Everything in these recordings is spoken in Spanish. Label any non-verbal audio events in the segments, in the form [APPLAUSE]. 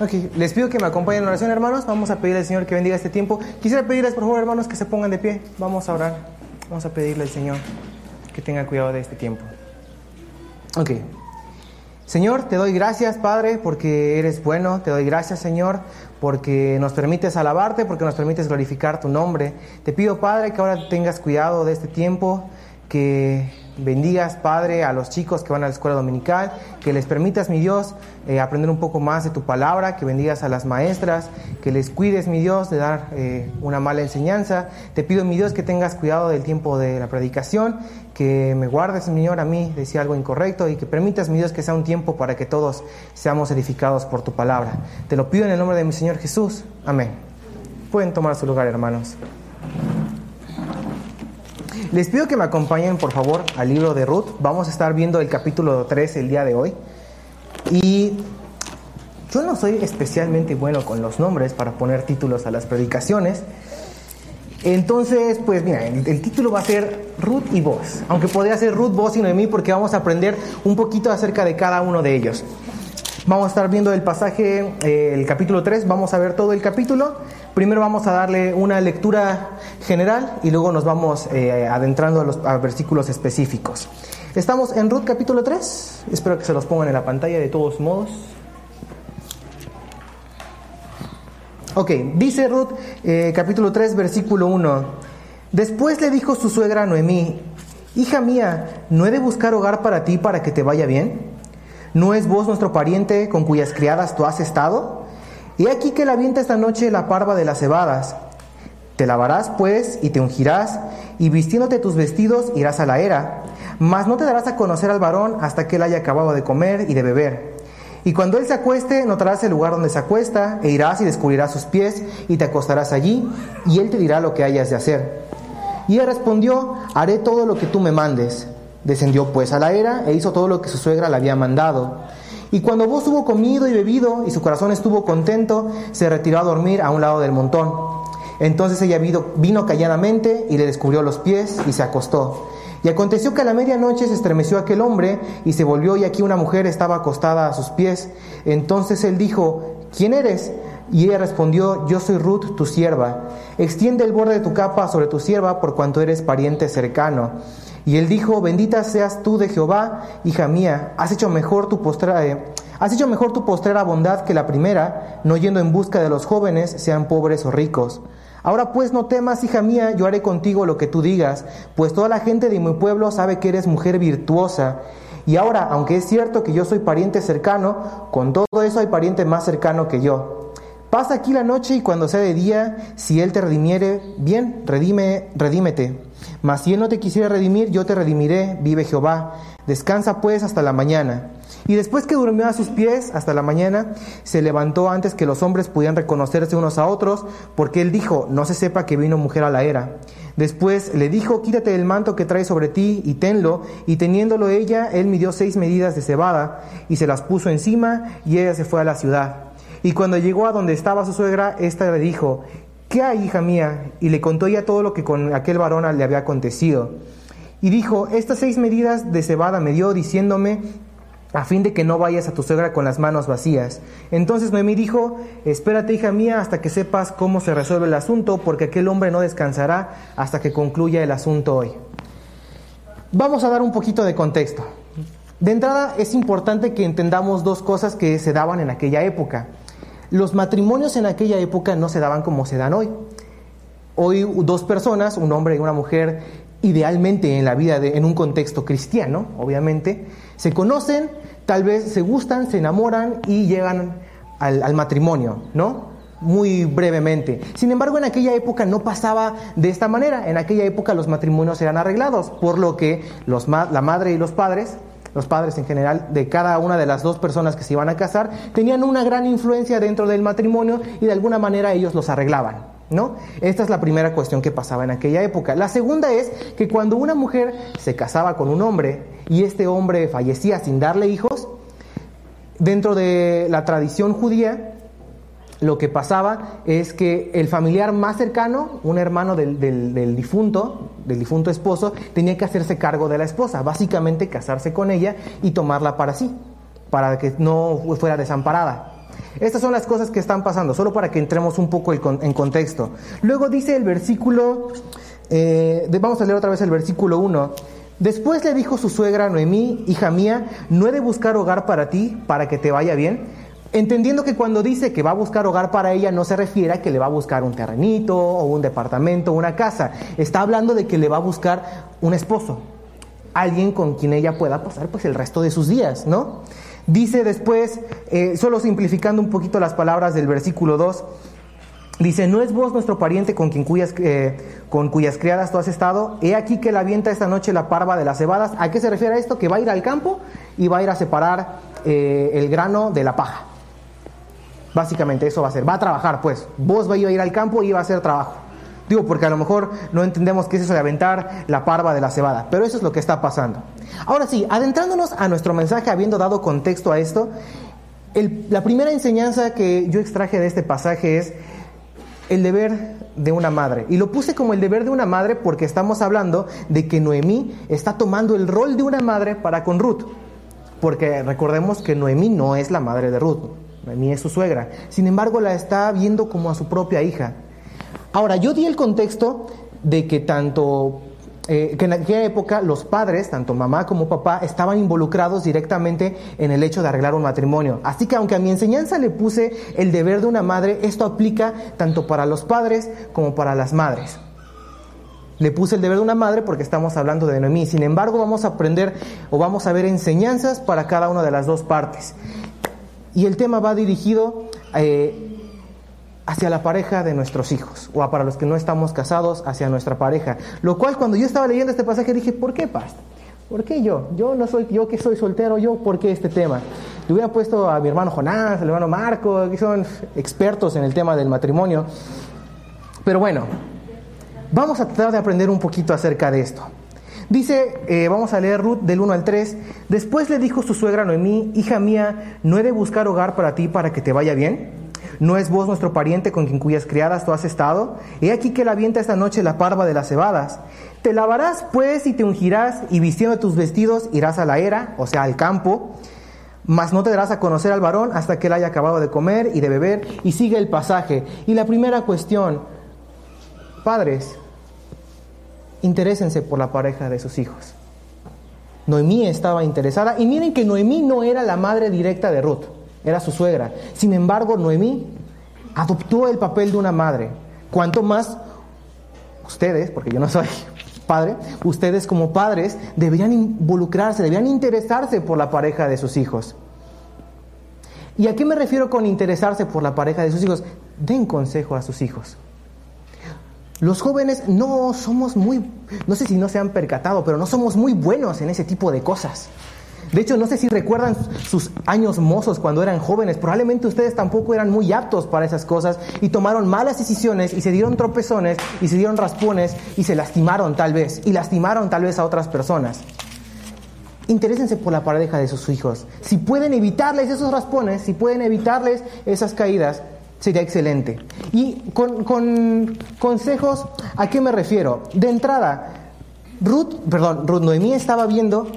Ok, les pido que me acompañen en oración, hermanos. Vamos a pedirle al Señor que bendiga este tiempo. Quisiera pedirles, por favor, hermanos, que se pongan de pie. Vamos a orar. Vamos a pedirle al Señor que tenga cuidado de este tiempo. Ok. Señor, te doy gracias, Padre, porque eres bueno. Te doy gracias, Señor, porque nos permites alabarte, porque nos permites glorificar tu nombre. Te pido, Padre, que ahora tengas cuidado de este tiempo, que bendigas, Padre, a los chicos que van a la escuela dominical, que les permitas, mi Dios, eh, aprender un poco más de tu palabra, que bendigas a las maestras, que les cuides, mi Dios, de dar eh, una mala enseñanza. Te pido, mi Dios, que tengas cuidado del tiempo de la predicación, que me guardes, Señor, a mí, decía algo incorrecto, y que permitas, mi Dios, que sea un tiempo para que todos seamos edificados por tu palabra. Te lo pido en el nombre de mi Señor Jesús. Amén. Pueden tomar su lugar, hermanos. Les pido que me acompañen, por favor, al libro de Ruth. Vamos a estar viendo el capítulo 3 el día de hoy. Y yo no soy especialmente bueno con los nombres para poner títulos a las predicaciones. Entonces, pues mira, el, título va a ser Ruth y Vos, aunque podría ser Ruth, Vos y Noemí porque vamos a aprender un poquito acerca de cada uno de ellos. Vamos a estar viendo el pasaje, eh, el capítulo 3, vamos a ver todo el capítulo. Primero vamos a darle una lectura general y luego nos vamos eh, adentrando a los versículos específicos. Estamos en Ruth capítulo 3, espero que se los pongan en la pantalla de todos modos. Ok, dice Ruth eh, capítulo 3 versículo 1. Después le dijo su suegra Noemí, hija mía, ¿no he de buscar hogar para ti para que te vaya bien? ¿No es vos nuestro pariente con cuyas criadas tú has estado? He aquí que la vienta esta noche la parva de las cebadas. Te lavarás, pues, y te ungirás, y vistiéndote tus vestidos irás a la era, mas no te darás a conocer al varón hasta que él haya acabado de comer y de beber. Y cuando él se acueste, notarás el lugar donde se acuesta, e irás y descubrirás sus pies, y te acostarás allí, y él te dirá lo que hayas de hacer. Y él respondió, haré todo lo que tú me mandes. Descendió pues a la era e hizo todo lo que su suegra le había mandado. Y cuando vos hubo comido y bebido y su corazón estuvo contento, se retiró a dormir a un lado del montón. Entonces ella vino, calladamente y le descubrió los pies y se acostó. Y aconteció que a la medianoche se estremeció aquel hombre y se volvió y aquí una mujer estaba acostada a sus pies. Entonces él dijo, ¿quién eres? Y ella respondió, yo soy Ruth, tu sierva. Extiende el borde de tu capa sobre tu sierva por cuanto eres pariente cercano. Y él dijo, bendita seas tú de Jehová, hija mía, has hecho mejor tu postrera, eh, has hecho mejor tu postrera bondad que la primera, no yendo en busca de los jóvenes, sean pobres o ricos. Ahora pues no temas, hija mía, yo haré contigo lo que tú digas, pues toda la gente de mi pueblo sabe que eres mujer virtuosa. Y ahora, aunque es cierto que yo soy pariente cercano, con todo eso hay pariente más cercano que yo. Pasa aquí la noche y cuando sea de día, si él te redimiere, bien, redime, redímete. Mas si él no te quisiera redimir, yo te redimiré, vive Jehová. Descansa pues hasta la mañana. Y después que durmió a sus pies hasta la mañana, se levantó antes que los hombres pudieran reconocerse unos a otros, porque él dijo, no se sepa que vino mujer a la era. Después le dijo, quítate el manto que trae sobre ti y tenlo, y teniéndolo ella, él midió seis medidas de cebada, y se las puso encima, y ella se fue a la ciudad. Y cuando llegó a donde estaba su suegra, ésta le dijo, ¿qué hay, hija mía? Y le contó ella todo lo que con aquel varón le había acontecido. Y dijo, estas seis medidas de cebada me dio, diciéndome, a fin de que no vayas a tu suegra con las manos vacías. Entonces Noemí dijo, espérate, hija mía, hasta que sepas cómo se resuelve el asunto, porque aquel hombre no descansará hasta que concluya el asunto hoy. Vamos a dar un poquito de contexto. De entrada es importante que entendamos dos cosas que se daban en aquella época. Los matrimonios en aquella época no se daban como se dan hoy. Hoy dos personas, un hombre y una mujer, idealmente en la vida, de, en un contexto cristiano, obviamente, se conocen, tal vez se gustan, se enamoran y llegan al, matrimonio, ¿no? Muy brevemente. Sin embargo, en aquella época no pasaba de esta manera. En aquella época los matrimonios eran arreglados, por lo que la madre y los padres los padres en general de cada una de las dos personas que se iban a casar, tenían una gran influencia dentro del matrimonio y de alguna manera ellos los arreglaban. ¿No? Esta es la primera cuestión que pasaba en aquella época. La segunda es que cuando una mujer se casaba con un hombre y este hombre fallecía sin darle hijos, dentro de la tradición judía, lo que pasaba es que el familiar más cercano, un hermano del, difunto, del difunto esposo, tenía que hacerse cargo de la esposa, básicamente casarse con ella y tomarla para sí, para que no fuera desamparada. Estas son las cosas que están pasando, solo para que entremos un poco en contexto. Luego dice el versículo, eh, vamos a leer otra vez el versículo 1. Después le dijo su suegra Noemí, hija mía, ¿no he de buscar hogar para ti, para que te vaya bien? Entendiendo que cuando dice que va a buscar hogar para ella no se refiere a que le va a buscar un terrenito o un departamento o una casa. Está hablando de que le va a buscar un esposo, alguien con quien ella pueda pasar pues el resto de sus días, ¿no? Dice después, eh, solo simplificando un poquito las palabras del versículo 2, dice, ¿no es vos nuestro pariente con, quien cuyas, eh, con cuyas criadas tú has estado? He aquí que la avienta esta noche la parva de las cebadas. ¿A qué se refiere a esto? Que va a ir al campo y va a ir a separar eh, el grano de la paja. Básicamente eso va a ser, va a trabajar pues, vos vais a ir al campo y va a hacer trabajo. Digo, porque a lo mejor no entendemos qué es eso de aventar la parva de la cebada, pero eso es lo que está pasando. Ahora sí, adentrándonos a nuestro mensaje, habiendo dado contexto a esto, la primera enseñanza que yo extraje de este pasaje es el deber de una madre. Y lo puse como el deber de una madre porque estamos hablando de que Noemí está tomando el rol de una madre para con Ruth. Porque recordemos que Noemí no es la madre de Ruth, Noemí es su suegra. Sin embargo, la está viendo como a su propia hija. Ahora, yo di el contexto de que tanto eh, que en aquella época los padres, tanto mamá como papá, estaban involucrados directamente en el hecho de arreglar un matrimonio. Así que aunque a mi enseñanza le puse el deber de una madre, esto aplica tanto para los padres como para las madres. Le puse el deber de una madre porque estamos hablando de Noemí. Sin embargo, vamos a aprender o vamos a ver enseñanzas para cada una de las dos partes. Y el tema va dirigido eh, hacia la pareja de nuestros hijos, o para los que no estamos casados, hacia nuestra pareja. Lo cual cuando yo estaba leyendo este pasaje dije, ¿por qué, pastor? ¿Por qué yo? Yo no soy, yo que soy soltero, yo, ¿por qué este tema? Le hubiera puesto a mi hermano Jonás, al hermano Marco, que son expertos en el tema del matrimonio. Pero bueno, vamos a tratar de aprender un poquito acerca de esto. Dice, eh, vamos a leer Ruth del 1 al 3. Después le dijo su suegra Noemí, hija mía, ¿no he de buscar hogar para ti para que te vaya bien? ¿No es vos nuestro pariente con quien cuyas criadas tú has estado? He aquí que la vienta esta noche la parva de las cebadas. Te lavarás pues y te ungirás y vistiendo tus vestidos irás a la era, o sea, al campo, mas no te darás a conocer al varón hasta que él haya acabado de comer y de beber y sigue el pasaje. Y la primera cuestión, padres, interésense por la pareja de sus hijos. Noemí estaba interesada y miren que Noemí no era la madre directa de Ruth era su suegra. Sin embargo, Noemí adoptó el papel de una madre. Cuanto más ustedes, porque yo no soy [LAUGHS] padre, ustedes como padres deberían involucrarse, deberían interesarse por la pareja de sus hijos. ¿Y a qué me refiero con interesarse por la pareja de sus hijos? Den consejo a sus hijos. Los jóvenes no somos muy, no sé si no se han percatado, pero no somos muy buenos en ese tipo de cosas. De hecho, no sé si recuerdan sus años mozos cuando eran jóvenes. Probablemente ustedes tampoco eran muy aptos para esas cosas y tomaron malas decisiones y se dieron tropezones y se dieron raspones y se lastimaron tal vez y lastimaron tal vez a otras personas. Interésense por la pareja de sus hijos. Si pueden evitarles esos raspones, si pueden evitarles esas caídas, sería excelente. Y con, con consejos, ¿a qué me refiero? De entrada, Ruth, perdón, Ruth Noemí estaba viendo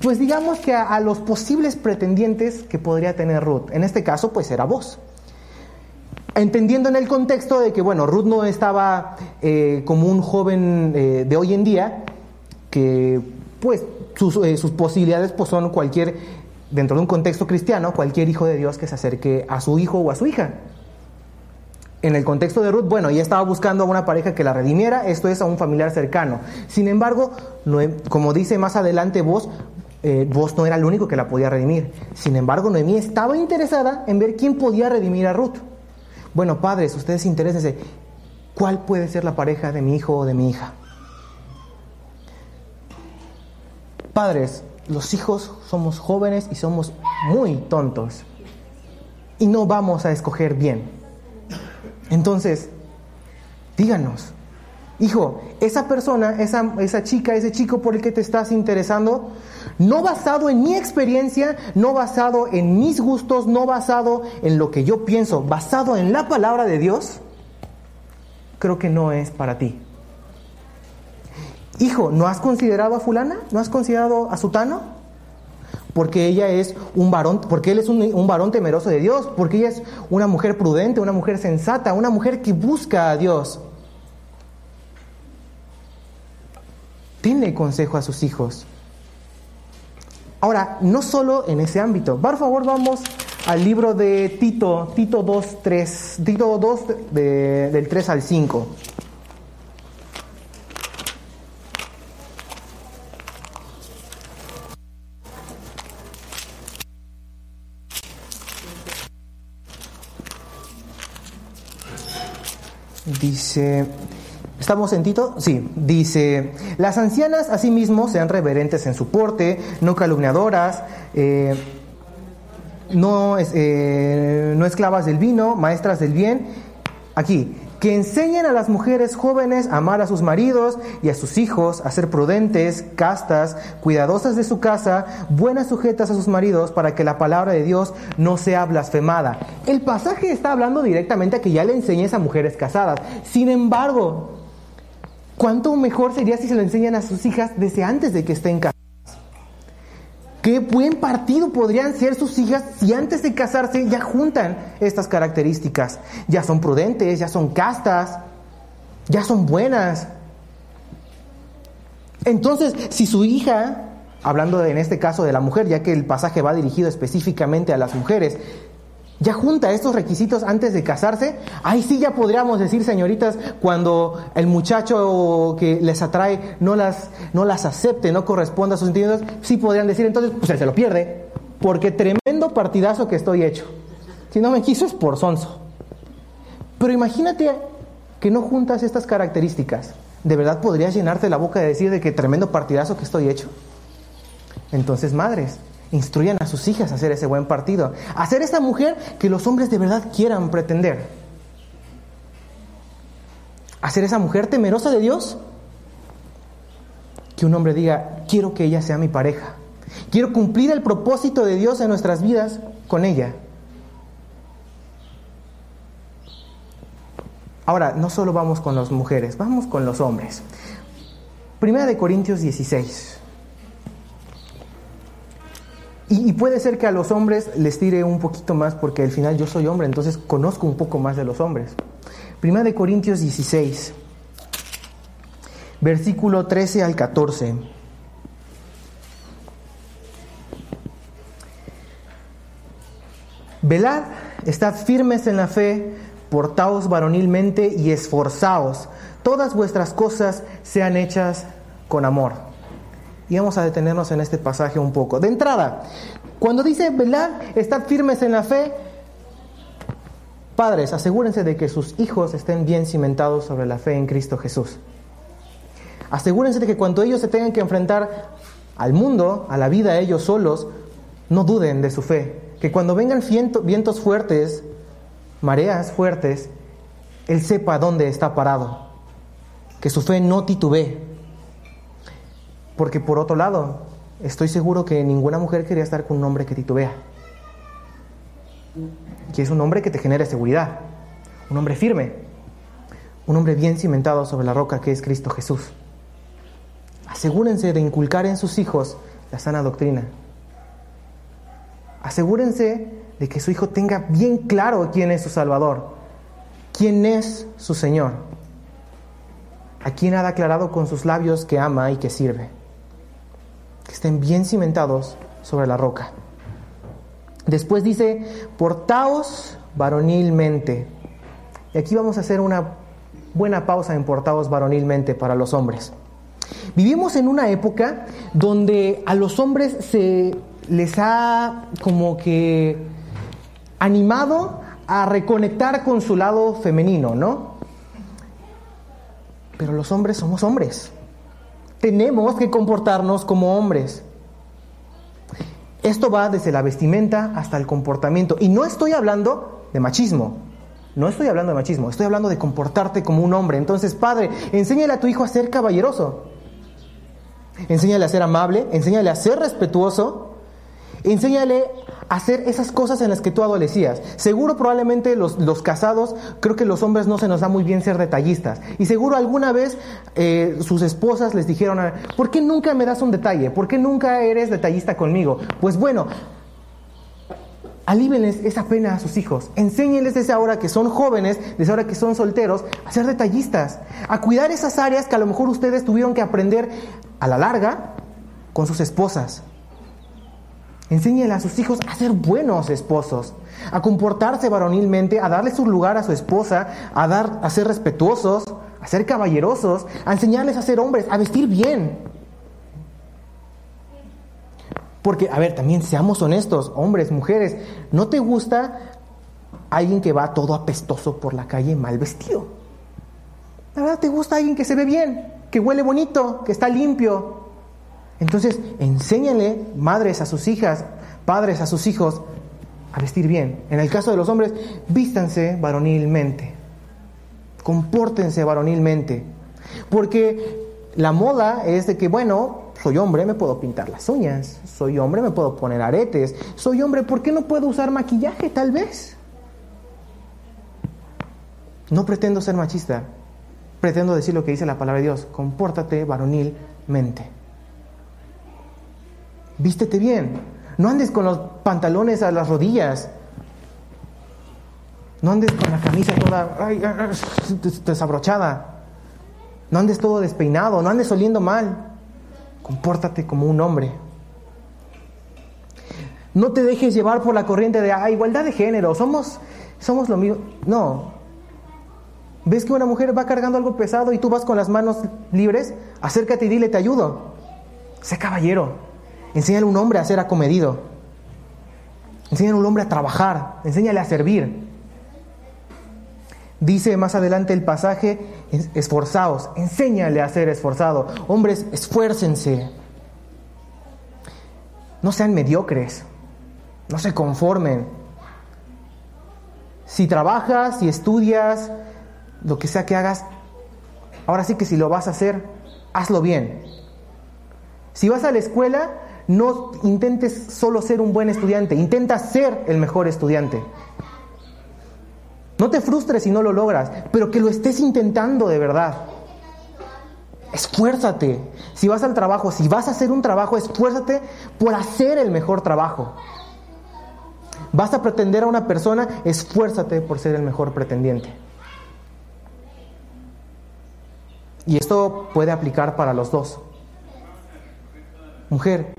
pues digamos que a, los posibles pretendientes que podría tener Ruth. En este caso, pues era vos. Entendiendo en el contexto de que, bueno, Ruth no estaba eh, como un joven eh, de hoy en día, que pues sus, eh, sus, posibilidades pues son cualquier, dentro de un contexto cristiano, cualquier hijo de Dios que se acerque a su hijo o a su hija. En el contexto de Ruth, bueno, ella estaba buscando a una pareja que la redimiera, esto es a un familiar cercano. Sin embargo, como dice más adelante vos, eh, vos no era el único que la podía redimir. Sin embargo, Noemí estaba interesada en ver quién podía redimir a Ruth. Bueno, padres, ustedes interésense, ¿cuál puede ser la pareja de mi hijo o de mi hija? Padres, los hijos somos jóvenes y somos muy tontos. Y no vamos a escoger bien. Entonces, díganos, hijo, esa persona, esa, esa chica, ese chico por el que te estás interesando, no basado en mi experiencia, no basado en mis gustos, no basado en lo que yo pienso, basado en la palabra de Dios, creo que no es para ti. Hijo, ¿no has considerado a fulana? ¿No has considerado a sutano? Porque ella es un varón, porque él es un, varón temeroso de Dios, porque ella es una mujer prudente, una mujer sensata, una mujer que busca a Dios. Tenle consejo a sus hijos. Ahora, no solo en ese ámbito. Por favor, vamos al libro de Tito, Tito 2, 3, Tito 2 de, del 3 al 5. Dice, ¿estamos en Tito? Sí, dice, las ancianas asimismo sean reverentes en su porte, no calumniadoras, eh, no, eh, no esclavas del vino, maestras del bien. Aquí, que enseñen a las mujeres jóvenes a amar a sus maridos y a sus hijos, a ser prudentes, castas, cuidadosas de su casa, buenas sujetas a sus maridos, para que la palabra de Dios no sea blasfemada. El pasaje está hablando directamente a que ya le enseñes a mujeres casadas. Sin embargo, ¿cuánto mejor sería si se lo enseñan a sus hijas desde antes de que estén casadas? Qué buen partido podrían ser sus hijas si antes de casarse ya juntan estas características. Ya son prudentes, ya son castas, ya son buenas. Entonces, si su hija, hablando en este caso de la mujer, ya que el pasaje va dirigido específicamente a las mujeres, ya junta estos requisitos antes de casarse, ahí sí ya podríamos decir, señoritas, cuando el muchacho que les atrae no las, no las acepte, no corresponda a sus sentimientos, sí podrían decir entonces, pues él se lo pierde, porque tremendo partidazo que estoy hecho. Si no me quiso es por sonso. Pero imagínate que no juntas estas características. ¿De verdad podrías llenarte la boca de decir de que tremendo partidazo que estoy hecho? Entonces, madres, instruyan a sus hijas a hacer ese buen partido, a esa mujer que los hombres de verdad quieran pretender, a esa mujer temerosa de Dios, que un hombre diga, quiero que ella sea mi pareja, quiero cumplir el propósito de Dios en nuestras vidas con ella. Ahora, no solo vamos con las mujeres, vamos con los hombres. Primera de Corintios 16. Y, puede ser que a los hombres les tire un poquito más porque al final yo soy hombre, entonces conozco un poco más de los hombres. Primera de Corintios 16, versículo 13 al 14. Velad, estad firmes en la fe, portaos varonilmente y esforzaos. Todas vuestras cosas sean hechas con amor y vamos a detenernos en este pasaje un poco. De entrada, cuando dice, velad, estad firmes en la fe, padres, asegúrense de que sus hijos estén bien cimentados sobre la fe en Cristo Jesús. Asegúrense de que cuando ellos se tengan que enfrentar al mundo, a la vida ellos solos, no duden de su fe. Que cuando vengan vientos fuertes, mareas fuertes, Él sepa dónde está parado. Que su fe no titubee. Porque por otro lado, estoy seguro que ninguna mujer quería estar con un hombre que titubea. Que es un hombre que te genere seguridad. Un hombre firme. Un hombre bien cimentado sobre la roca que es Cristo Jesús. Asegúrense de inculcar en sus hijos la sana doctrina. Asegúrense de que su hijo tenga bien claro quién es su Salvador, quién es su Señor, a quien ha declarado con sus labios que ama y que sirve que estén bien cimentados sobre la roca. Después dice, portaos varonilmente. Y aquí vamos a hacer una buena pausa en portaos varonilmente para los hombres. Vivimos en una época donde a los hombres se les ha como que animado a reconectar con su lado femenino, ¿no? Pero los hombres somos hombres tenemos que comportarnos como hombres. Esto va desde la vestimenta hasta el comportamiento. Y no estoy hablando de machismo. No estoy hablando de machismo, estoy hablando de comportarte como un hombre. Entonces, padre, enséñale a tu hijo a ser caballeroso. Enséñale a ser amable, enséñale a ser respetuoso. Enséñale a hacer esas cosas en las que tú adolecías. Seguro probablemente los, casados, creo que los hombres no se nos da muy bien ser detallistas. Y seguro alguna vez eh, sus esposas les dijeron, ¿por qué nunca me das un detalle? ¿Por qué nunca eres detallista conmigo? Pues bueno, alívenles esa pena a sus hijos. Enséñenles desde ahora que son jóvenes, desde ahora que son solteros, a ser detallistas, a cuidar esas áreas que a lo mejor ustedes tuvieron que aprender a la larga con sus esposas. Enséñenle a sus hijos a ser buenos esposos, a comportarse varonilmente, a darle su lugar a su esposa, a, dar, a ser respetuosos, a ser caballerosos, a enseñarles a ser hombres, a vestir bien. Porque, a ver, también seamos honestos, hombres, mujeres, ¿no te gusta alguien que va todo apestoso por la calle mal vestido? La verdad, te gusta alguien que se ve bien, que huele bonito, que está limpio, entonces, enséñenle, madres a sus hijas, padres a sus hijos, a vestir bien. En el caso de los hombres, vístanse varonilmente. Compórtense varonilmente. Porque la moda es de que, bueno, soy hombre, me puedo pintar las uñas. Soy hombre, me puedo poner aretes. Soy hombre, ¿por qué no puedo usar maquillaje tal vez? No pretendo ser machista. Pretendo decir lo que dice la palabra de Dios. Compórtate varonilmente vístete bien. No andes con los pantalones a las rodillas. No andes con la camisa toda desabrochada. No andes todo despeinado. No andes oliendo mal. Compórtate como un hombre. No te dejes llevar por la corriente de ah, igualdad de género. Somos, somos lo mismo. No. ¿Ves que una mujer va cargando algo pesado y tú vas con las manos libres? Acércate y dile, te ayudo. Sé caballero. Enséñale a un hombre a ser acomedido. Enséñale a un hombre a trabajar. Enséñale a servir. Dice más adelante el pasaje, esforzaos, enséñale a ser esforzado. Hombres, esfuércense. No sean mediocres. No se conformen. Si trabajas, si estudias, lo que sea que hagas, ahora sí que si lo vas a hacer, hazlo bien. Si vas a la escuela, no intentes solo ser un buen estudiante, intenta ser el mejor estudiante. No te frustres si no lo logras, pero que lo estés intentando de verdad. Esfuérzate. Si vas al trabajo, si vas a hacer un trabajo, esfuérzate por hacer el mejor trabajo. Vas a pretender a una persona, esfuérzate por ser el mejor pretendiente. Y esto puede aplicar para los dos. Mujer,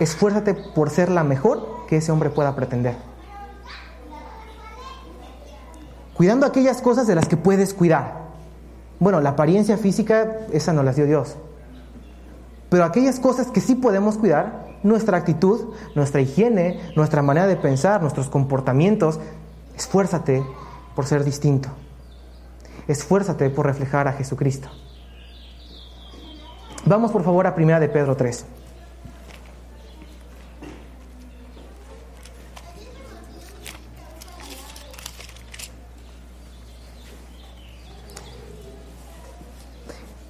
esfuérzate por ser la mejor que ese hombre pueda pretender. Cuidando aquellas cosas de las que puedes cuidar. Bueno, la apariencia física, esa no las dio Dios. Pero aquellas cosas que sí podemos cuidar, nuestra actitud, nuestra higiene, nuestra manera de pensar, nuestros comportamientos, esfuérzate por ser distinto. Esfuérzate por reflejar a Jesucristo. Vamos por favor a Primera de Pedro 3.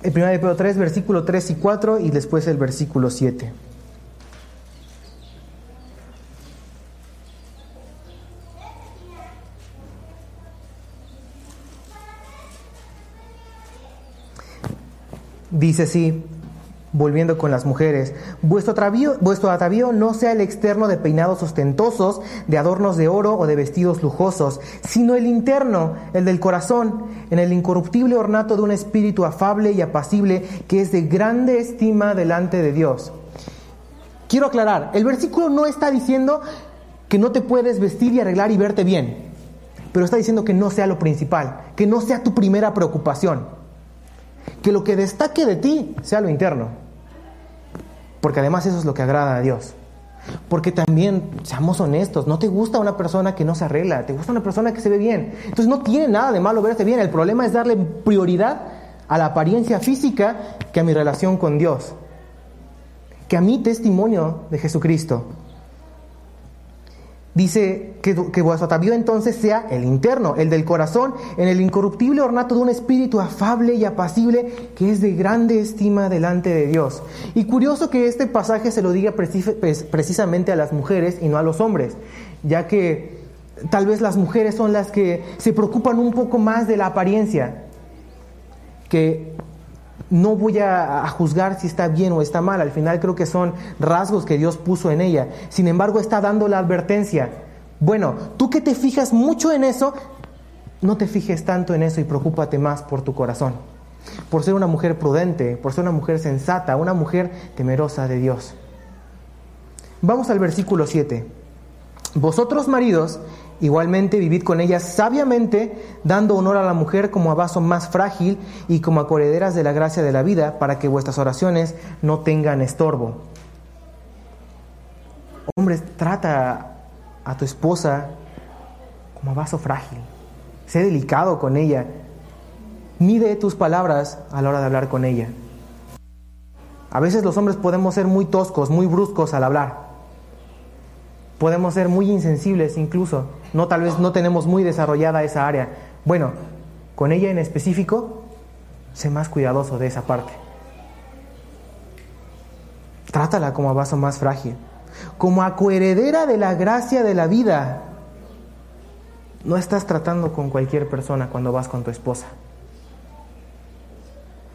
El 1 de Pedro 3, versículo 3 y 4 y después el versículo 7. Dice así, volviendo con las mujeres, vuestro atavío, vuestro atavío no sea el externo de peinados ostentosos, de adornos de oro o de vestidos lujosos, sino el interno, el del corazón, en el incorruptible ornato de un espíritu afable y apacible que es de grande estima delante de Dios. Quiero aclarar, el versículo no está diciendo que no te puedes vestir y arreglar y verte bien, pero está diciendo que no sea lo principal, que no sea tu primera preocupación, que lo que destaque de ti sea lo interno. Porque además eso es lo que agrada a Dios. Porque también, seamos honestos, no te gusta una persona que no se arregla, te gusta una persona que se ve bien. Entonces no tiene nada de malo verte bien. El problema es darle prioridad a la apariencia física que a mi relación con Dios. Que a mi testimonio de Jesucristo. Dice que, que vuestro atavío entonces sea el interno, el del corazón, en el incorruptible ornato de un espíritu afable y apacible que es de grande estima delante de Dios. Y curioso que este pasaje se lo diga precisamente a las mujeres y no a los hombres, ya que tal vez las mujeres son las que se preocupan un poco más de la apariencia, que no voy a, juzgar si está bien o está mal, al final creo que son rasgos que Dios puso en ella. Sin embargo, está dando la advertencia. Bueno, tú que te fijas mucho en eso, no te fijes tanto en eso y preocúpate más por tu corazón, por ser una mujer prudente, por ser una mujer sensata, una mujer temerosa de Dios. Vamos al versículo 7. Vosotros maridos, Igualmente vivid con ellas sabiamente, dando honor a la mujer como a vaso más frágil y como a correderas de la gracia de la vida, para que vuestras oraciones no tengan estorbo. Hombres, trata a tu esposa como a vaso frágil. Sé delicado con ella. Mide tus palabras a la hora de hablar con ella. A veces los hombres podemos ser muy toscos, muy bruscos al hablar. Podemos ser muy insensibles incluso. No tal vez no tenemos muy desarrollada esa área. Bueno, con ella en específico, sé más cuidadoso de esa parte. Trátala como a vaso más frágil, como a coheredera de la gracia de la vida. No estás tratando con cualquier persona cuando vas con tu esposa.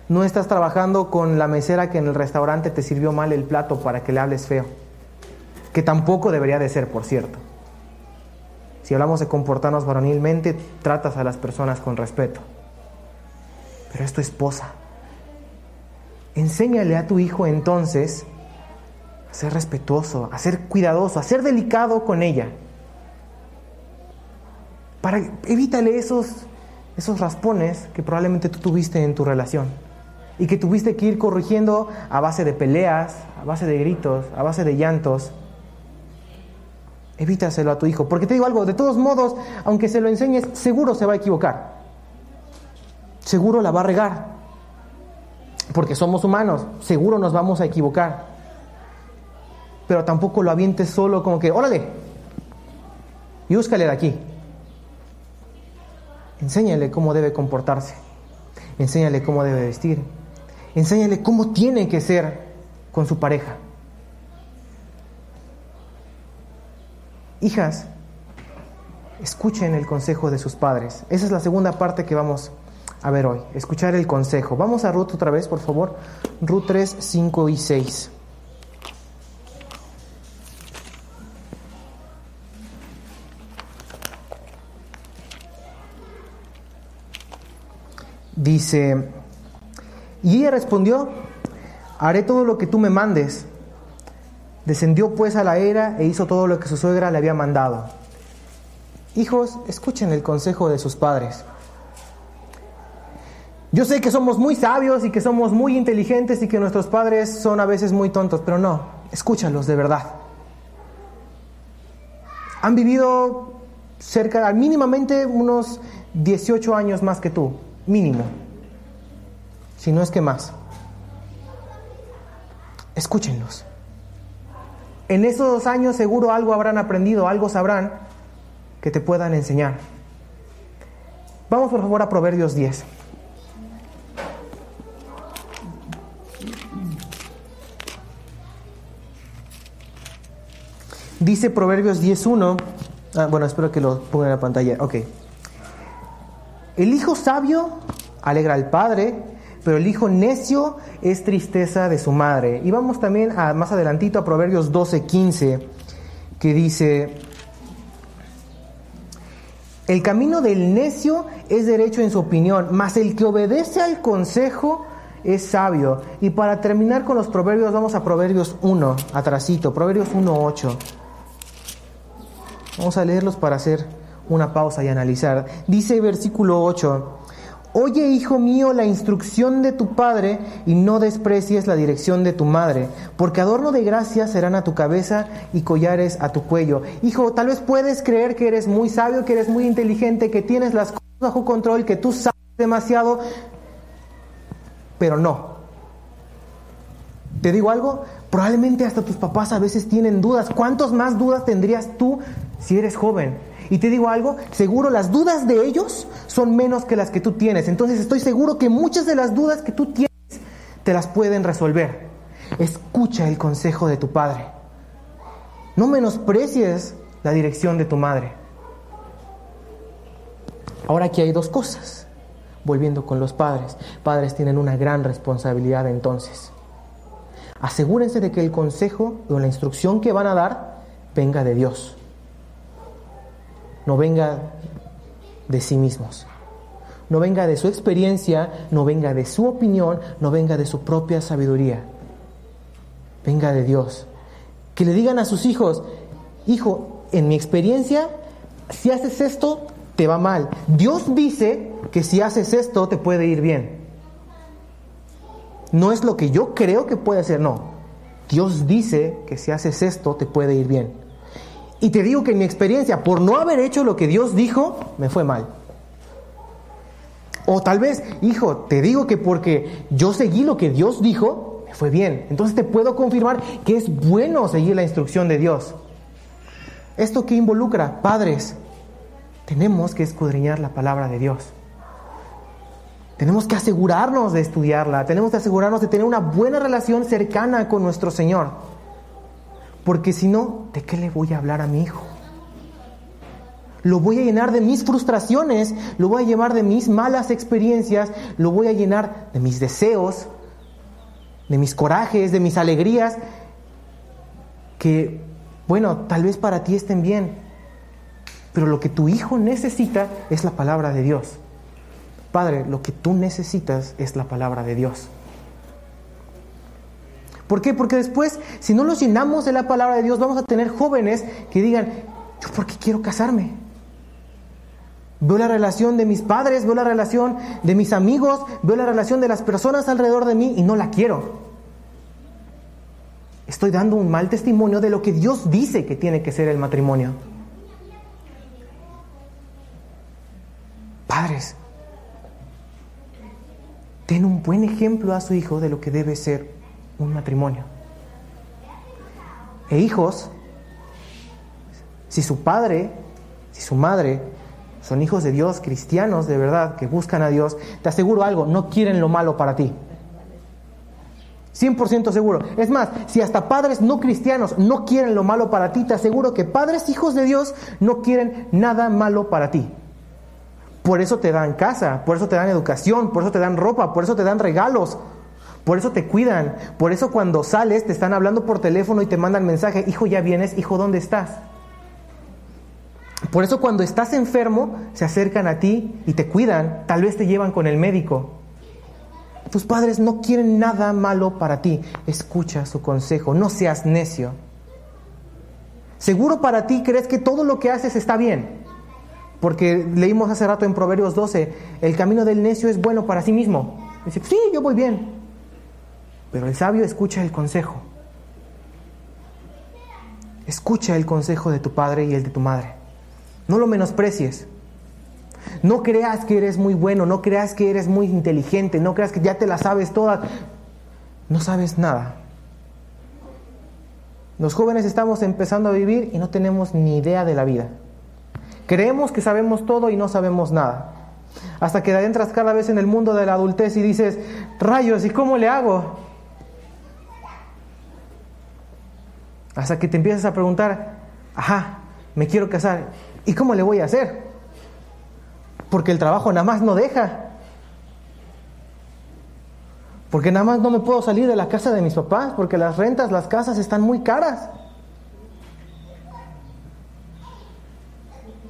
No estás trabajando con la mesera que en el restaurante te sirvió mal el plato para que le hables feo que tampoco debería de ser, por cierto. Si hablamos de comportarnos varonilmente, tratas a las personas con respeto. Pero es tu esposa. Enséñale a tu hijo entonces a ser respetuoso, a ser cuidadoso, a ser delicado con ella. Para evítale esos esos raspones que probablemente tú tuviste en tu relación y que tuviste que ir corrigiendo a base de peleas, a base de gritos, a base de llantos evítaselo a tu hijo. Porque te digo algo, de todos modos, aunque se lo enseñes, seguro se va a equivocar. Seguro la va a regar. Porque somos humanos, seguro nos vamos a equivocar. Pero tampoco lo avientes solo como que, órale, y búscale de aquí. Enséñale cómo debe comportarse. Enséñale cómo debe vestir. Enséñale cómo tiene que ser con su pareja. Hijas, escuchen el consejo de sus padres. Esa es la segunda parte que vamos a ver hoy, escuchar el consejo. Vamos a Ruth otra vez, por favor. Ruth 3, 5 y 6. Dice, y ella respondió, haré todo lo que tú me mandes. Descendió pues a la era e hizo todo lo que su suegra le había mandado. Hijos, escuchen el consejo de sus padres. Yo sé que somos muy sabios y que somos muy inteligentes y que nuestros padres son a veces muy tontos, pero no, escúchalos de verdad. Han vivido cerca, mínimamente unos 18 años más que tú, mínimo, si no es que más. Escúchenlos. En esos dos años seguro algo habrán aprendido, algo sabrán que te puedan enseñar. Vamos por favor a Proverbios 10. Dice Proverbios 10.1, ah, bueno, espero que lo pongan en la pantalla, ok. El hijo sabio alegra al padre, pero el hijo necio es tristeza de su madre. Y vamos también a, más adelantito a Proverbios 12, 15, que dice, el camino del necio es derecho en su opinión, mas el que obedece al consejo es sabio. Y para terminar con los proverbios, vamos a Proverbios 1, atrasito, Proverbios 1, 8. Vamos a leerlos para hacer una pausa y analizar. Dice versículo 8, Oye, hijo mío, la instrucción de tu padre y no desprecies la dirección de tu madre, porque adorno de gracia serán a tu cabeza y collares a tu cuello. Hijo, tal vez puedes creer que eres muy sabio, que eres muy inteligente, que tienes las cosas bajo control, que tú sabes demasiado, pero no. ¿Te digo algo? Probablemente hasta tus papás a veces tienen dudas. ¿Cuántos más dudas tendrías tú si eres joven. Y te digo algo, seguro las dudas de ellos son menos que las que tú tienes. Entonces estoy seguro que muchas de las dudas que tú tienes te las pueden resolver. Escucha el consejo de tu padre. No menosprecies la dirección de tu madre. Ahora aquí hay dos cosas. Volviendo con los padres. Padres tienen una gran responsabilidad entonces. Asegúrense de que el consejo o la instrucción que van a dar venga de Dios. No venga de sí mismos. No venga de su experiencia, no venga de su opinión, no venga de su propia sabiduría. Venga de Dios. Que le digan a sus hijos, hijo, en mi experiencia, si haces esto, te va mal. Dios dice que si haces esto, te puede ir bien. No es lo que yo creo que puede ser, no. Dios dice que si haces esto te puede ir bien. Y te digo que en mi experiencia, por no haber hecho lo que Dios dijo, me fue mal. O tal vez, hijo, te digo que porque yo seguí lo que Dios dijo, me fue bien. Entonces te puedo confirmar que es bueno seguir la instrucción de Dios. ¿Esto qué involucra? Padres, tenemos que escudriñar la palabra de Dios. Tenemos que asegurarnos de estudiarla, tenemos que asegurarnos de tener una buena relación cercana con nuestro Señor. Porque si no, ¿de qué le voy a hablar a mi hijo? Lo voy a llenar de mis frustraciones, lo voy a llenar de mis malas experiencias, lo voy a llenar de mis deseos, de mis corajes, de mis alegrías, que, bueno, tal vez para ti estén bien, pero lo que tu hijo necesita es la palabra de Dios. Padre, lo que tú necesitas es la palabra de Dios. ¿Por qué? Porque después, si no los llenamos de la palabra de Dios, vamos a tener jóvenes que digan, ¿yo por qué quiero casarme? Veo la relación de mis padres, veo la relación de mis amigos, veo la relación de las personas alrededor de mí y no la quiero. Estoy dando un mal testimonio de lo que Dios dice que tiene que ser el matrimonio. Padres, den un buen ejemplo a su hijo de lo que debe ser un matrimonio. E hijos, si su padre, si su madre son hijos de Dios, cristianos de verdad, que buscan a Dios, te aseguro algo, no quieren lo malo para ti. 100% seguro. Es más, si hasta padres no cristianos no quieren lo malo para ti, te aseguro que padres hijos de Dios no quieren nada malo para ti. Por eso te dan casa, por eso te dan educación, por eso te dan ropa, por eso te dan regalos, por eso te cuidan, por eso cuando sales te están hablando por teléfono y te mandan mensaje, hijo ya vienes, hijo ¿dónde estás? Por eso cuando estás enfermo se acercan a ti y te cuidan, tal vez te llevan con el médico. Tus padres no quieren nada malo para ti, escucha su consejo, no seas necio. Seguro para ti crees que todo lo que haces está bien. Porque leímos hace rato en Proverbios 12, el camino del necio es bueno para sí mismo. Dice, sí, yo voy bien. Pero el sabio escucha el consejo. Escucha el consejo de tu padre y el de tu madre. No lo menosprecies. No creas que eres muy bueno, no creas que eres muy inteligente, no creas que ya te la sabes toda. No sabes nada. Los jóvenes estamos empezando a vivir y no tenemos ni idea de la vida. Creemos que sabemos todo y no sabemos nada. Hasta que entras cada vez en el mundo de la adultez y dices, rayos, ¿y cómo le hago? Hasta que te empiezas a preguntar, ajá, me quiero casar, ¿y cómo le voy a hacer? Porque el trabajo nada más no deja. Porque nada más no me puedo salir de la casa de mis papás, porque las rentas, las casas están muy caras.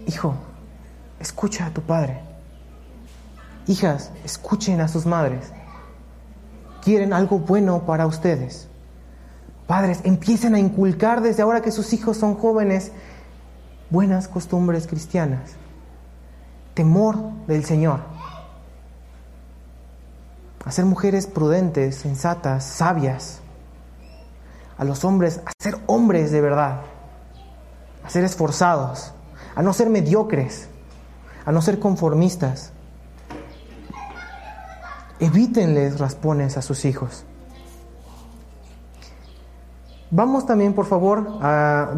Hijo, escucha a tu padre. Hijas, escuchen a sus madres. Quieren algo bueno para ustedes. Padres, empiecen a inculcar desde ahora que sus hijos son jóvenes buenas costumbres cristianas. Temor del Señor. A ser mujeres prudentes, sensatas, sabias. A los hombres a ser hombres de verdad. A ser esforzados a no ser mediocres, a no ser conformistas. Evítenles raspones a sus hijos. Vamos también, por favor,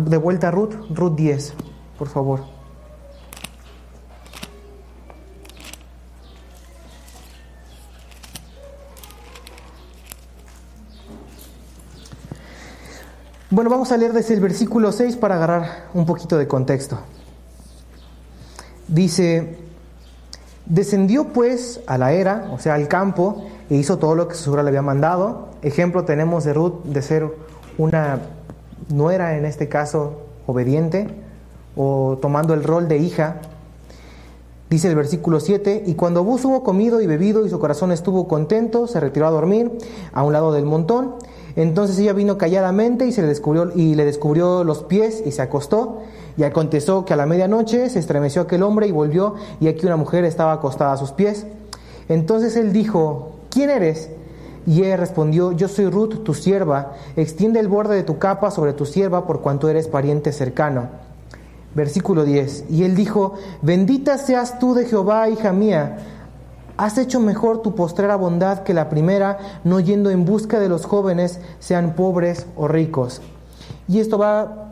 de vuelta a Ruth, Ruth 10. por favor. Bueno, vamos a leer desde el versículo 6 para agarrar un poquito de contexto. Dice, descendió pues a la era, o sea, al campo, e hizo todo lo que su le había mandado. Ejemplo tenemos de Ruth de ser una nuera, en este caso, obediente, o tomando el rol de hija. Dice el versículo 7, y cuando Bus hubo comido y bebido y su corazón estuvo contento, se retiró a dormir a un lado del montón. Entonces ella vino calladamente y, se le descubrió, y le descubrió los pies y se acostó. Y aconteció que a la medianoche se estremeció aquel hombre y volvió, y aquí una mujer estaba acostada a sus pies. Entonces él dijo, ¿quién eres? Y ella respondió, yo soy Ruth, tu sierva, extiende el borde de tu capa sobre tu sierva por cuanto eres pariente cercano. Versículo 10. Y él dijo, bendita seas tú de Jehová, hija mía Has hecho mejor tu postrera bondad que la primera, no yendo en busca de los jóvenes, sean pobres o ricos. Y esto va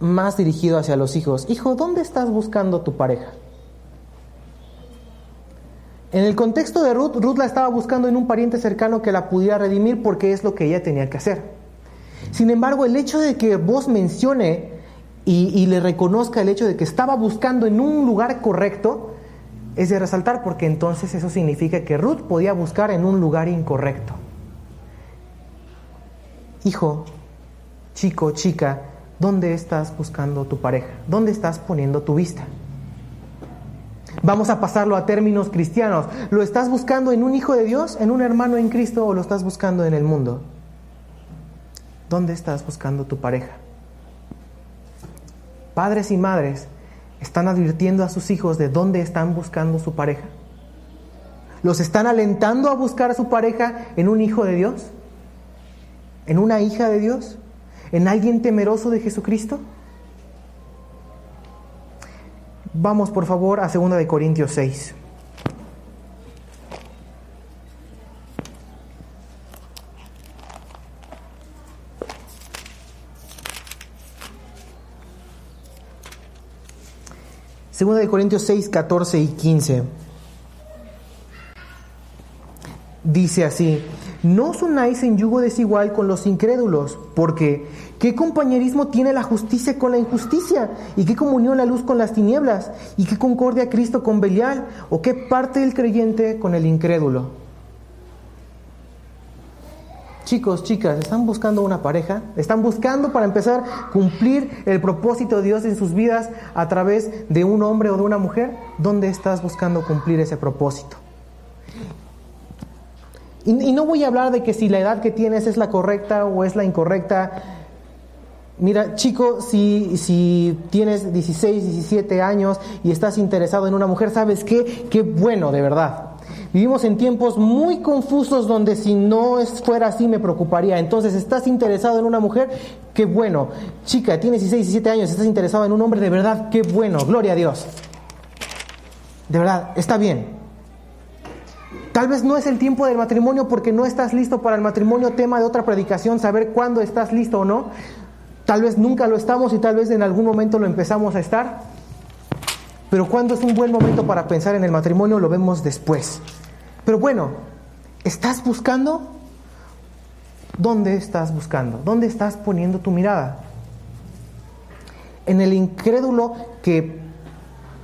más dirigido hacia los hijos. Hijo, ¿dónde estás buscando tu pareja? En el contexto de Ruth, Ruth la estaba buscando en un pariente cercano que la pudiera redimir porque es lo que ella tenía que hacer. Sin embargo, el hecho de que vos mencione y, y le reconozca el hecho de que estaba buscando en un lugar correcto, es de resaltar porque entonces eso significa que Ruth podía buscar en un lugar incorrecto. Hijo, chico, chica, ¿dónde estás buscando tu pareja? ¿Dónde estás poniendo tu vista? Vamos a pasarlo a términos cristianos. ¿Lo estás buscando en un hijo de Dios, en un hermano en Cristo o lo estás buscando en el mundo? ¿Dónde estás buscando tu pareja? Padres y madres, ¿Están advirtiendo a sus hijos de dónde están buscando su pareja? ¿Los están alentando a buscar su pareja en un hijo de Dios? ¿En una hija de Dios? ¿En alguien temeroso de Jesucristo? Vamos por favor a 2 de Corintios 6. Segunda de Corintios 6, 14 y 15. Dice así, no os unáis en yugo desigual con los incrédulos, porque ¿qué compañerismo tiene la justicia con la injusticia? ¿Y qué comunión la luz con las tinieblas? ¿Y qué concordia Cristo con Belial? ¿O qué parte el creyente con el incrédulo? Chicos, chicas, ¿están buscando una pareja? ¿Están buscando para empezar cumplir el propósito de Dios en sus vidas a través de un hombre o de una mujer? ¿Dónde estás buscando cumplir ese propósito? Y, no voy a hablar de que si la edad que tienes es la correcta o es la incorrecta. Mira, chico, si, si tienes 16, 17 años y estás interesado en una mujer, ¿sabes qué? Qué bueno, de verdad. Vivimos en tiempos muy confusos donde si no fuera así me preocuparía. Entonces, ¿estás interesado en una mujer? Qué bueno. Chica, tienes 16, 17 años, ¿estás interesado en un hombre? De verdad, qué bueno. Gloria a Dios. De verdad, está bien. Tal vez no es el tiempo del matrimonio porque no estás listo para el matrimonio, tema de otra predicación, saber cuándo estás listo o no. Tal vez nunca lo estamos y tal vez en algún momento lo empezamos a estar. Pero cuando es un buen momento para pensar en el matrimonio lo vemos después. Pero bueno, ¿estás buscando? ¿Dónde estás buscando? ¿Dónde estás poniendo tu mirada? ¿En el incrédulo que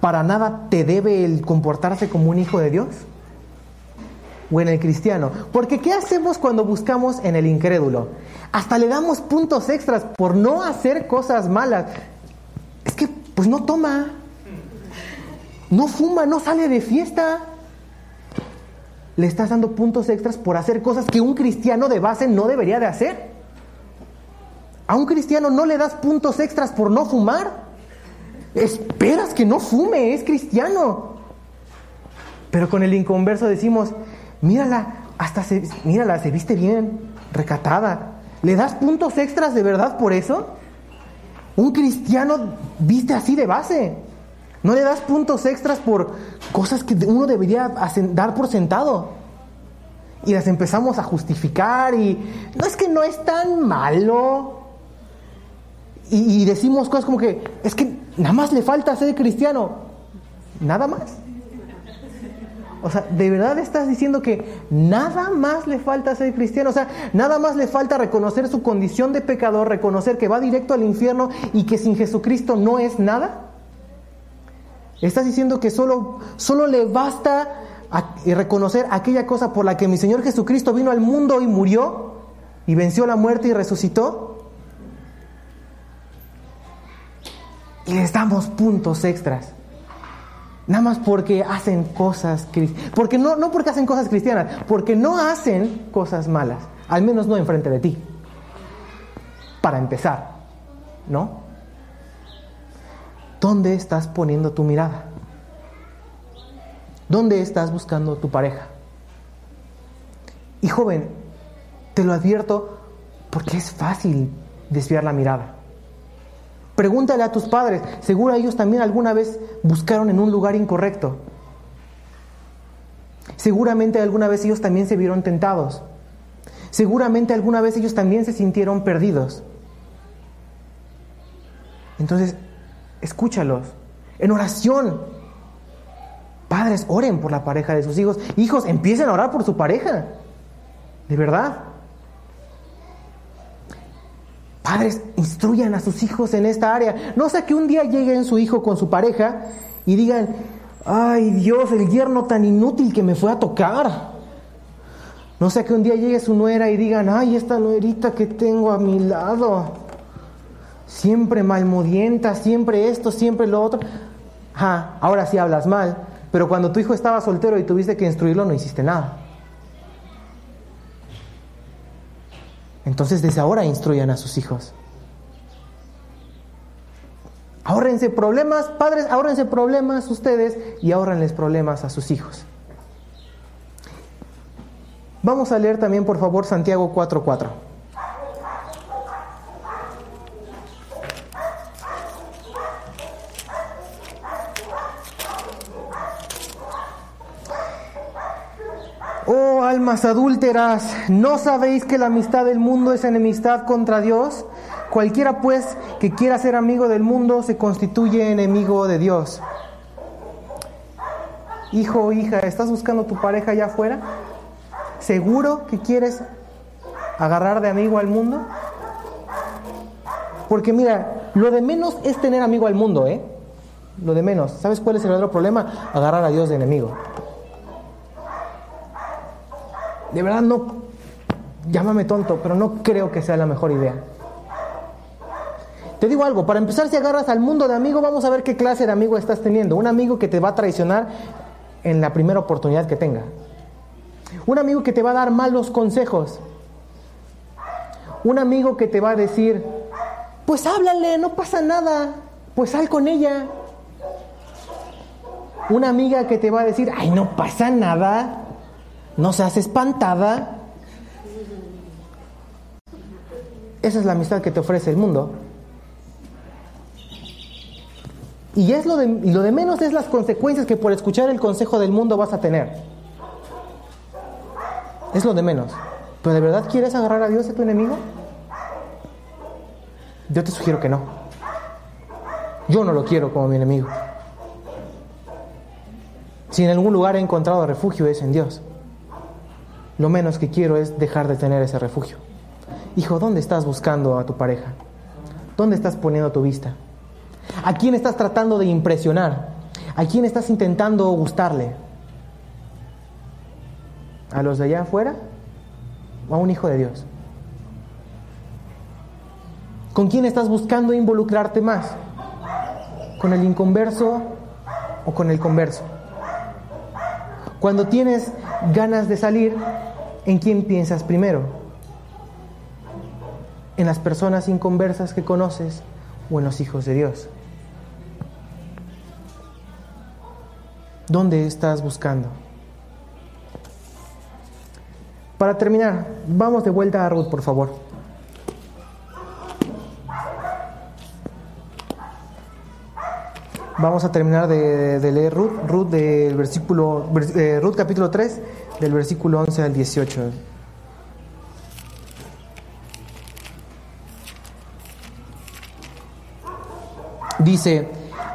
para nada te debe el comportarse como un hijo de Dios? ¿O en el cristiano? Porque ¿qué hacemos cuando buscamos en el incrédulo? Hasta le damos puntos extras por no hacer cosas malas. Es que, pues no toma, no fuma, no sale de fiesta le estás dando puntos extras por hacer cosas que un cristiano de base no debería de hacer. A un cristiano no le das puntos extras por no fumar. Esperas que no fume, es cristiano. Pero con el inconverso decimos, mírala, hasta se, mírala, se viste bien, recatada. ¿Le das puntos extras de verdad por eso? Un cristiano viste así de base. No le das puntos extras por cosas que uno debería dar por sentado. Y las empezamos a justificar y no es que no es tan malo. Y, decimos cosas como que es que Nada más le falta ser cristiano. Nada más. O sea, ¿de verdad estás diciendo que nada más le falta ser cristiano? O sea, nada más le falta reconocer su condición de pecador, reconocer que va directo al infierno y que sin Jesucristo no es nada. ¿Estás diciendo que solo, solo le basta reconocer aquella cosa por la que mi Señor Jesucristo vino al mundo y murió y venció la muerte y resucitó? Y les damos puntos extras. Nada más porque hacen cosas porque no, no porque hacen cosas cristianas, porque no hacen cosas malas, al menos no enfrente de ti. Para empezar, ¿no? ¿Dónde estás poniendo tu mirada? ¿Dónde estás buscando tu pareja? Y joven, te lo advierto porque es fácil desviar la mirada. Pregúntale a tus padres, seguro ellos también alguna vez buscaron en un lugar incorrecto. Seguramente alguna vez ellos también se vieron tentados. Seguramente alguna vez ellos también se sintieron perdidos. Entonces, escúchalos. En oración. Padres, oren por la pareja de sus hijos. Hijos, empiecen a orar por su pareja. De verdad. Padres, instruyan a sus hijos en esta área. No sea que un día lleguen su hijo con su pareja y digan, ay Dios, el yerno tan inútil que me fue a tocar. No sea que un día llegue su nuera y digan, ay, esta nuerita que tengo a mi lado, siempre malmodienta, siempre esto, siempre lo otro. Ah, ahora sí hablas mal, pero cuando tu hijo estaba soltero y tuviste que instruirlo, no hiciste nada. Entonces desde ahora instruyan a sus hijos. Ahórrense problemas, padres, ahórrense problemas ustedes y ahórrenles problemas a sus hijos. Vamos a leer también, por favor, Santiago 4.4. adúlteras, ¿no sabéis que la amistad del mundo es enemistad contra Dios? Cualquiera pues que quiera ser amigo del mundo se constituye enemigo de Dios. Hijo o hija, ¿estás buscando tu pareja allá afuera? ¿Seguro que quieres agarrar de amigo al mundo? Porque mira, lo de menos es tener amigo al mundo, ¿eh? Lo de menos. ¿Sabes cuál es el verdadero problema? Agarrar a Dios de enemigo. De verdad no, llámame tonto, pero no creo que sea la mejor idea. Te digo algo, para empezar si agarras al mundo de amigo, vamos a ver qué clase de amigo estás teniendo. Un amigo que te va a traicionar en la primera oportunidad que tenga. Un amigo que te va a dar malos consejos. Un amigo que te va a decir, pues háblale, no pasa nada, pues sal con ella. Una amiga que te va a decir, ay, no pasa nada, no seas espantada. Esa es la amistad que te ofrece el mundo. Y es lo de, lo de menos es las consecuencias que por escuchar el consejo del mundo vas a tener. Es lo de menos. ¿Pero de verdad quieres agarrar a Dios a tu enemigo? Yo te sugiero que no. Yo no lo quiero como mi enemigo. Si en algún lugar he encontrado refugio es en Dios lo menos que quiero es dejar de tener ese refugio. Hijo, ¿dónde estás buscando a tu pareja? ¿Dónde estás poniendo tu vista? ¿A quién estás tratando de impresionar? ¿A quién estás intentando gustarle? ¿A los de allá afuera? ¿O a un hijo de Dios? ¿Con quién estás buscando involucrarte más? ¿Con el inconverso o con el converso? Cuando tienes ganas de salir, ¿en quién piensas primero? ¿En las personas inconversas que conoces o en los hijos de Dios? ¿Dónde estás buscando? Para terminar, vamos de vuelta a Ruth, por favor. Vamos a terminar de, leer Ruth, Ruth, del versículo, eh, Ruth capítulo 3, del versículo 11 al 18. Dice,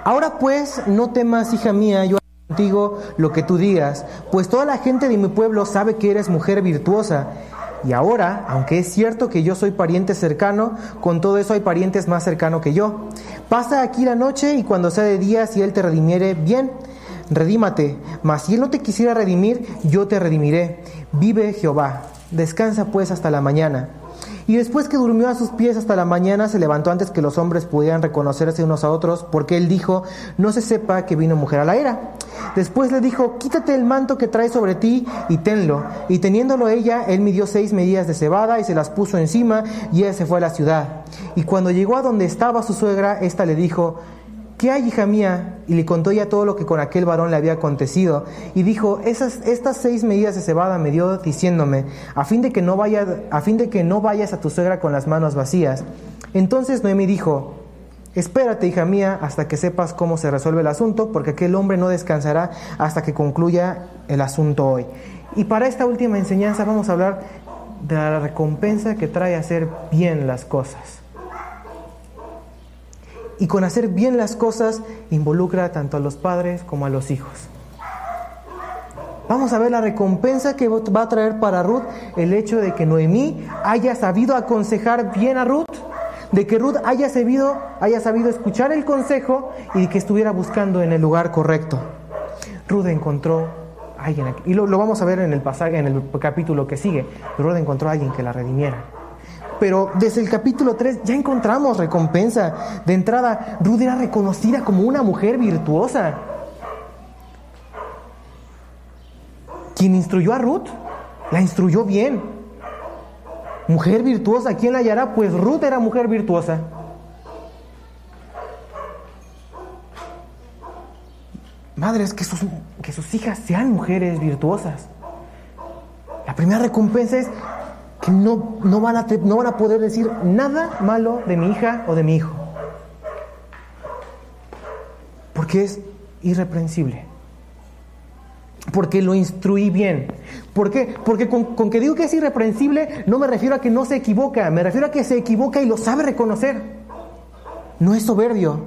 Ahora pues, no temas, hija mía, yo contigo lo que tú digas, pues toda la gente de mi pueblo sabe que eres mujer virtuosa. Y ahora, aunque es cierto que yo soy pariente cercano, con todo eso hay parientes más cercanos que yo. Pasa aquí la noche y cuando sea de día, si él te redimiere, bien, redímate. Mas si él no te quisiera redimir, yo te redimiré. Vive Jehová. Descansa pues hasta la mañana. Y después que durmió a sus pies hasta la mañana, se levantó antes que los hombres pudieran reconocerse unos a otros, porque él dijo, no se sepa que vino mujer a la era. Después le dijo, quítate el manto que traes sobre ti y tenlo. Y teniéndolo ella, él midió seis medidas de cebada y se las puso encima, y ella se fue a la ciudad. Y cuando llegó a donde estaba su suegra, ésta le dijo, ¿Qué hay, hija mía? Y le contó ya todo lo que con aquel varón le había acontecido. Y dijo, Esas, estas seis medidas de cebada me dio diciéndome, a fin, de que no a fin de que no vayas a tu suegra con las manos vacías. Entonces Noemi dijo, Espérate, hija mía, hasta que sepas cómo se resuelve el asunto, porque aquel hombre no descansará hasta que concluya el asunto hoy. Y para esta última enseñanza vamos a hablar de la recompensa que trae hacer bien las cosas. Y con hacer bien las cosas involucra tanto a los padres como a los hijos. Vamos a ver la recompensa que va a traer para Ruth el hecho de que Noemí haya sabido aconsejar bien a Ruth, de que Ruth haya sabido, haya sabido escuchar el consejo y que estuviera buscando en el lugar correcto. Ruth encontró a alguien, y lo, vamos a ver en el pasaje, en el capítulo que sigue. Ruth encontró a alguien que la redimiera. Pero desde el capítulo 3 ya encontramos recompensa. De entrada, Ruth era reconocida como una mujer virtuosa. Quien instruyó a Ruth, la instruyó bien. Mujer virtuosa, ¿quién la hallará? Pues Ruth era mujer virtuosa. Madres, que sus, que sus hijas sean mujeres virtuosas. La primera recompensa es que no, no, van a, no van a poder decir nada malo de mi hija o de mi hijo. Porque es irreprensible. Porque lo instruí bien. ¿Por qué? Porque con, con, que digo que es irreprensible no me refiero a que no se equivoca, me refiero a que se equivoca y lo sabe reconocer. No es soberbio,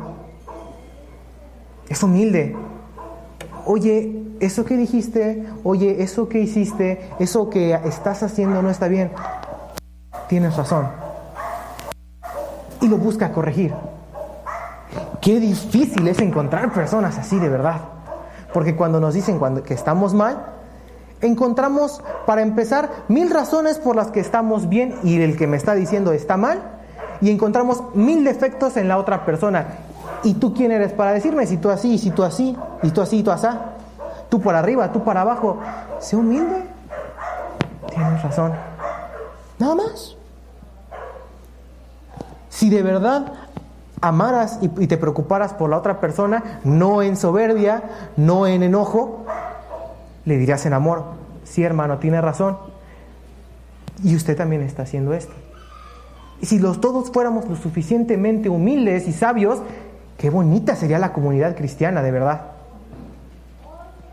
es humilde. Oye, eso que dijiste, oye, eso que hiciste, eso que estás haciendo no está bien. Tienes razón. Y lo busca corregir. Qué difícil es encontrar personas así de verdad. Porque cuando nos dicen que estamos mal, encontramos, para empezar, mil razones por las que estamos bien y el que me está diciendo está mal, y encontramos mil defectos en la otra persona. ¿Y tú quién eres para decirme si tú así, si tú así, y tú así, y tú así? Tú por arriba, tú para abajo. Sé humilde. Tienes razón. Nada más. Si de verdad amaras y, te preocuparas por la otra persona, no en soberbia, no en enojo, le dirías en amor, sí hermano, tiene razón. Y usted también está haciendo esto. Y si los todos fuéramos lo suficientemente humildes y sabios, qué bonita sería la comunidad cristiana, de verdad.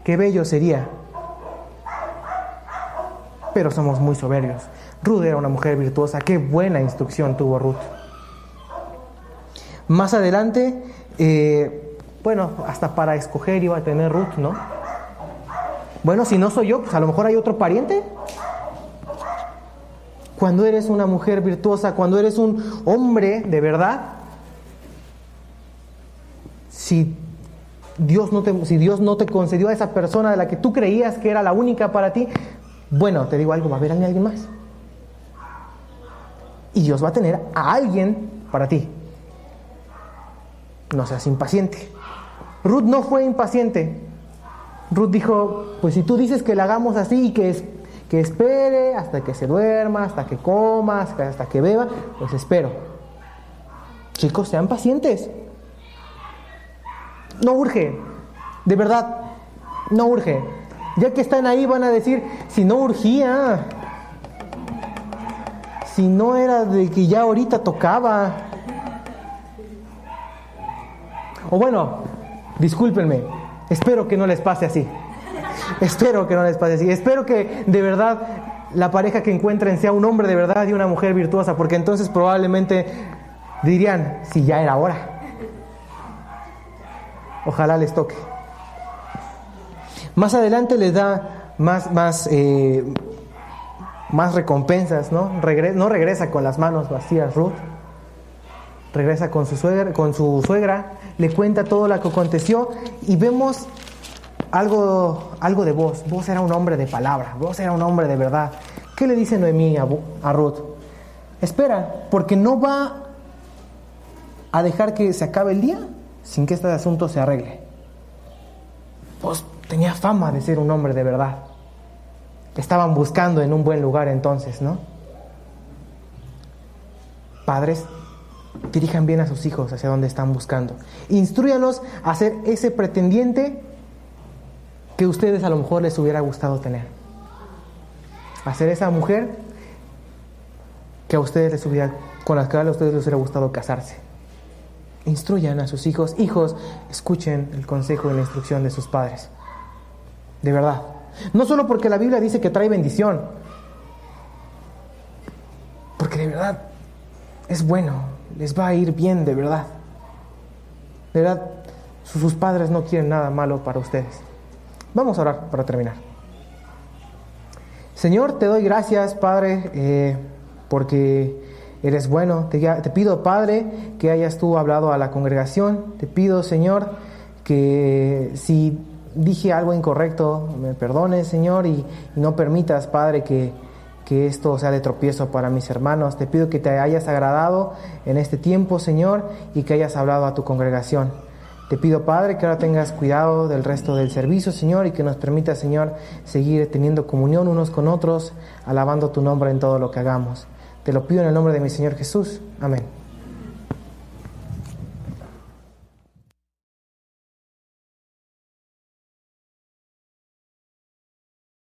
Qué bello sería. Pero somos muy soberbios. Ruth era una mujer virtuosa. Qué buena instrucción tuvo Ruth. Más adelante, eh, bueno, hasta para escoger iba a tener Ruth, ¿no? Bueno, si no soy yo, pues a lo mejor hay otro pariente. Cuando eres una mujer virtuosa, cuando eres un hombre de verdad, si Dios no te, si Dios no te concedió a esa persona de la que tú creías que era la única para ti, bueno, te digo algo, va a haber alguien más. Y Dios va a tener a alguien para ti. No seas impaciente. Ruth no fue impaciente. Ruth dijo, pues si tú dices que la hagamos así y que, que espere hasta que se duerma, hasta que coma, hasta que beba, pues espero. Chicos, sean pacientes. No urge, de verdad, no urge. Ya que están ahí van a decir, si no urgía, si no era de que ya ahorita tocaba. O bueno, discúlpenme, espero que no les pase así. Espero que no les pase así. Espero que de verdad la pareja que encuentren sea un hombre de verdad y una mujer virtuosa, porque entonces probablemente dirían, si ya era hora. Ojalá les toque. Más adelante les da más, más, eh, más recompensas, ¿no? no regresa con las manos vacías Ruth, regresa con su, suegra, con su suegra, le cuenta todo lo que aconteció y vemos algo, algo de vos. Vos era un hombre de palabra, vos era un hombre de verdad. ¿Qué le dice Noemí a, a Ruth? Espera, porque no va a dejar que se acabe el día sin que este asunto se arregle. Vos tenía fama de ser un hombre de verdad. estaban buscando en un buen lugar entonces, ¿no? Padres, dirijan bien a sus hijos hacia donde están buscando. Instruyanos a ser ese pretendiente que ustedes a lo mejor les hubiera gustado tener. A ser esa mujer que a ustedes les hubiera, con la que a ustedes les hubiera gustado casarse. Instruyan a sus hijos. Hijos, escuchen el consejo y la instrucción de sus padres. De verdad. No solo porque la Biblia dice que trae bendición, porque de verdad es bueno, les va a ir bien de verdad. De verdad, sus padres no quieren nada malo para ustedes. Vamos a orar para terminar. Señor, te doy gracias, Padre, eh, porque eres bueno. Te, pido, Padre, que hayas tú hablado a la congregación. Te pido, Señor, que si dije algo incorrecto, me perdones, Señor, y, no permitas, Padre, que, que esto sea de tropiezo para mis hermanos. Te pido que te hayas agradado en este tiempo, Señor, y que hayas hablado a tu congregación. Te pido, Padre, que ahora tengas cuidado del resto del servicio, Señor, y que nos permita, Señor, seguir teniendo comunión unos con otros, alabando tu nombre en todo lo que hagamos. Te lo pido en el nombre de mi Señor Jesús. Amén.